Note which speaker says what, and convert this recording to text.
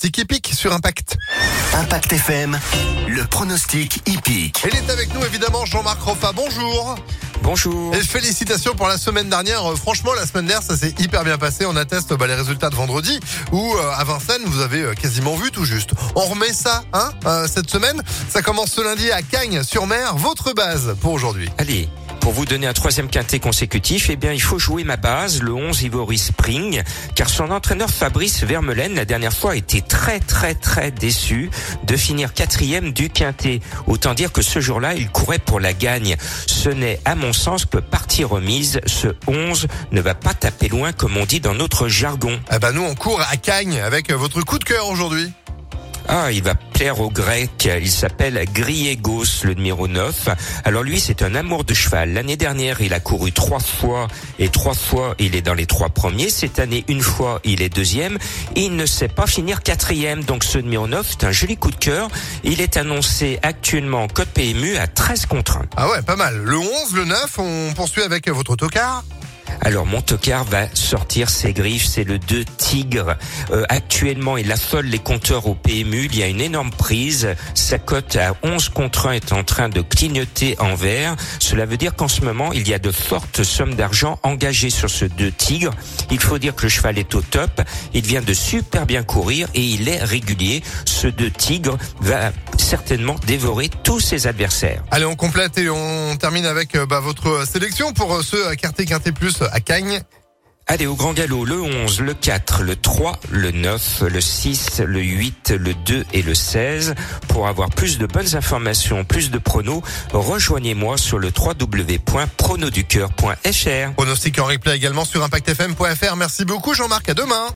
Speaker 1: pronostic hippique sur Impact.
Speaker 2: Impact FM, le pronostic hippique.
Speaker 1: Il est avec nous évidemment Jean-Marc Roffa. Bonjour.
Speaker 3: Bonjour.
Speaker 1: Et félicitations pour la semaine dernière. Euh, Franchement, la semaine dernière, ça s'est hyper bien passé. On atteste bah, les résultats de vendredi où euh, à Vincennes, vous avez euh, quasiment vu tout juste. On remet ça, hein, euh, cette semaine. Ça commence ce lundi à Cagnes-sur-Mer. Votre base pour aujourd'hui.
Speaker 3: Allez, pour vous donner un troisième quintet consécutif, eh bien, il faut jouer ma base, le 11 Ivory Spring, car son entraîneur Fabrice Vermelaine, la dernière fois, était très, très, très déçu de finir quatrième du quintet. Autant dire que ce jour-là, il courait pour la gagne. Ce n'est, à mon sens, que partie remise. Ce 11 ne va pas taper loin, comme on dit dans notre jargon.
Speaker 1: Eh ben, nous, on court à Cagnes avec euh, votre coup de cœur aujourd'hui.
Speaker 3: Ah, il va plaire aux Grecs. Il s'appelle Griegos, le numéro 9. Alors lui, c'est un amour de cheval. L'année dernière, il a couru trois fois et trois fois, il est dans les trois premiers. Cette année, une fois, il est deuxième. Il ne sait pas finir quatrième. Donc ce numéro 9, c'est un joli coup de cœur. Il est annoncé actuellement en code PMU à 13 contre 1.
Speaker 1: Ah ouais, pas mal. Le 11, le 9, on poursuit avec votre autocar.
Speaker 3: Alors mon tocard va sortir ses griffes, c'est le 2 Tigre. Euh, actuellement, il affole les compteurs au PMU, il y a une énorme prise. Sa cote à 11 contre 1 est en train de clignoter en vert. Cela veut dire qu'en ce moment, il y a de fortes sommes d'argent engagées sur ce 2 Tigre. Il faut dire que le cheval est au top, il vient de super bien courir et il est régulier. Ce 2 Tigre va certainement dévorer tous ses adversaires.
Speaker 1: Allez, on complète et on termine avec euh, bah, votre sélection pour euh, ce Quartier Quintet Plus à Cagnes.
Speaker 3: Allez, au grand galop, le 11, le 4, le 3, le 9, le 6, le 8, le 2 et le 16. Pour avoir plus de bonnes informations, plus de pronos, rejoignez-moi sur le www.pronoducœur.fr.
Speaker 1: Pronostic en replay également sur impactfm.fr. Merci beaucoup Jean-Marc, à demain.